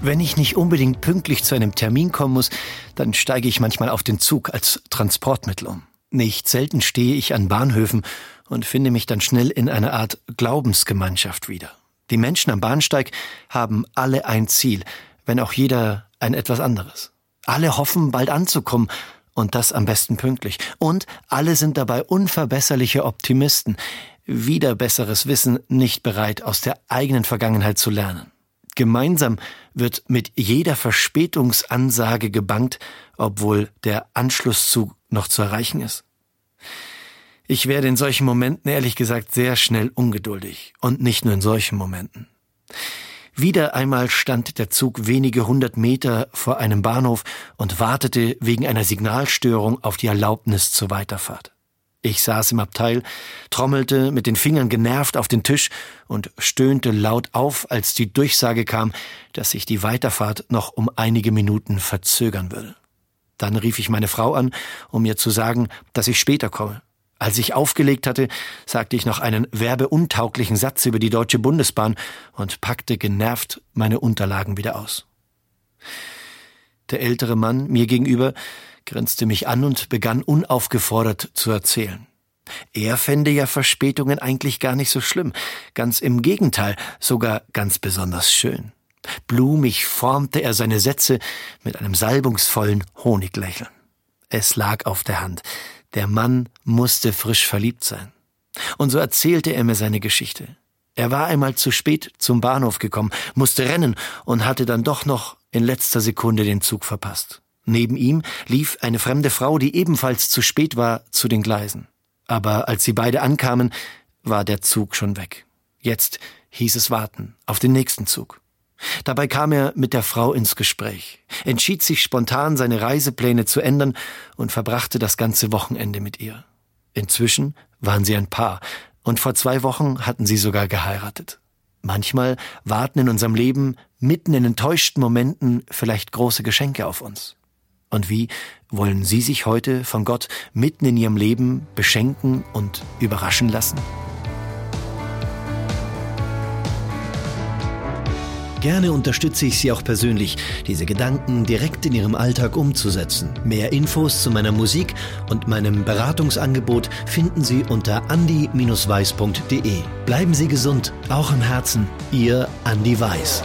Wenn ich nicht unbedingt pünktlich zu einem Termin kommen muss, dann steige ich manchmal auf den Zug als Transportmittel um. Nicht selten stehe ich an Bahnhöfen und finde mich dann schnell in einer Art Glaubensgemeinschaft wieder. Die Menschen am Bahnsteig haben alle ein Ziel, wenn auch jeder ein etwas anderes. Alle hoffen, bald anzukommen, und das am besten pünktlich. Und alle sind dabei unverbesserliche Optimisten, wieder besseres Wissen, nicht bereit, aus der eigenen Vergangenheit zu lernen. Gemeinsam wird mit jeder Verspätungsansage gebangt, obwohl der Anschlusszug noch zu erreichen ist. Ich werde in solchen Momenten ehrlich gesagt sehr schnell ungeduldig. Und nicht nur in solchen Momenten. Wieder einmal stand der Zug wenige hundert Meter vor einem Bahnhof und wartete wegen einer Signalstörung auf die Erlaubnis zur Weiterfahrt. Ich saß im Abteil, trommelte mit den Fingern genervt auf den Tisch und stöhnte laut auf, als die Durchsage kam, dass sich die Weiterfahrt noch um einige Minuten verzögern würde. Dann rief ich meine Frau an, um mir zu sagen, dass ich später komme. Als ich aufgelegt hatte, sagte ich noch einen werbeuntauglichen Satz über die Deutsche Bundesbahn und packte genervt meine Unterlagen wieder aus. Der ältere Mann mir gegenüber grinste mich an und begann unaufgefordert zu erzählen. Er fände ja Verspätungen eigentlich gar nicht so schlimm, ganz im Gegenteil, sogar ganz besonders schön. Blumig formte er seine Sätze mit einem salbungsvollen Honiglächeln. Es lag auf der Hand. Der Mann musste frisch verliebt sein. Und so erzählte er mir seine Geschichte. Er war einmal zu spät zum Bahnhof gekommen, musste rennen und hatte dann doch noch in letzter Sekunde den Zug verpasst. Neben ihm lief eine fremde Frau, die ebenfalls zu spät war, zu den Gleisen. Aber als sie beide ankamen, war der Zug schon weg. Jetzt hieß es warten auf den nächsten Zug. Dabei kam er mit der Frau ins Gespräch, entschied sich spontan, seine Reisepläne zu ändern und verbrachte das ganze Wochenende mit ihr. Inzwischen waren sie ein Paar und vor zwei Wochen hatten sie sogar geheiratet. Manchmal warten in unserem Leben mitten in enttäuschten Momenten vielleicht große Geschenke auf uns. Und wie wollen Sie sich heute von Gott mitten in Ihrem Leben beschenken und überraschen lassen? Gerne unterstütze ich Sie auch persönlich, diese Gedanken direkt in Ihrem Alltag umzusetzen. Mehr Infos zu meiner Musik und meinem Beratungsangebot finden Sie unter andi-weiß.de. Bleiben Sie gesund, auch im Herzen. Ihr Andi Weiß.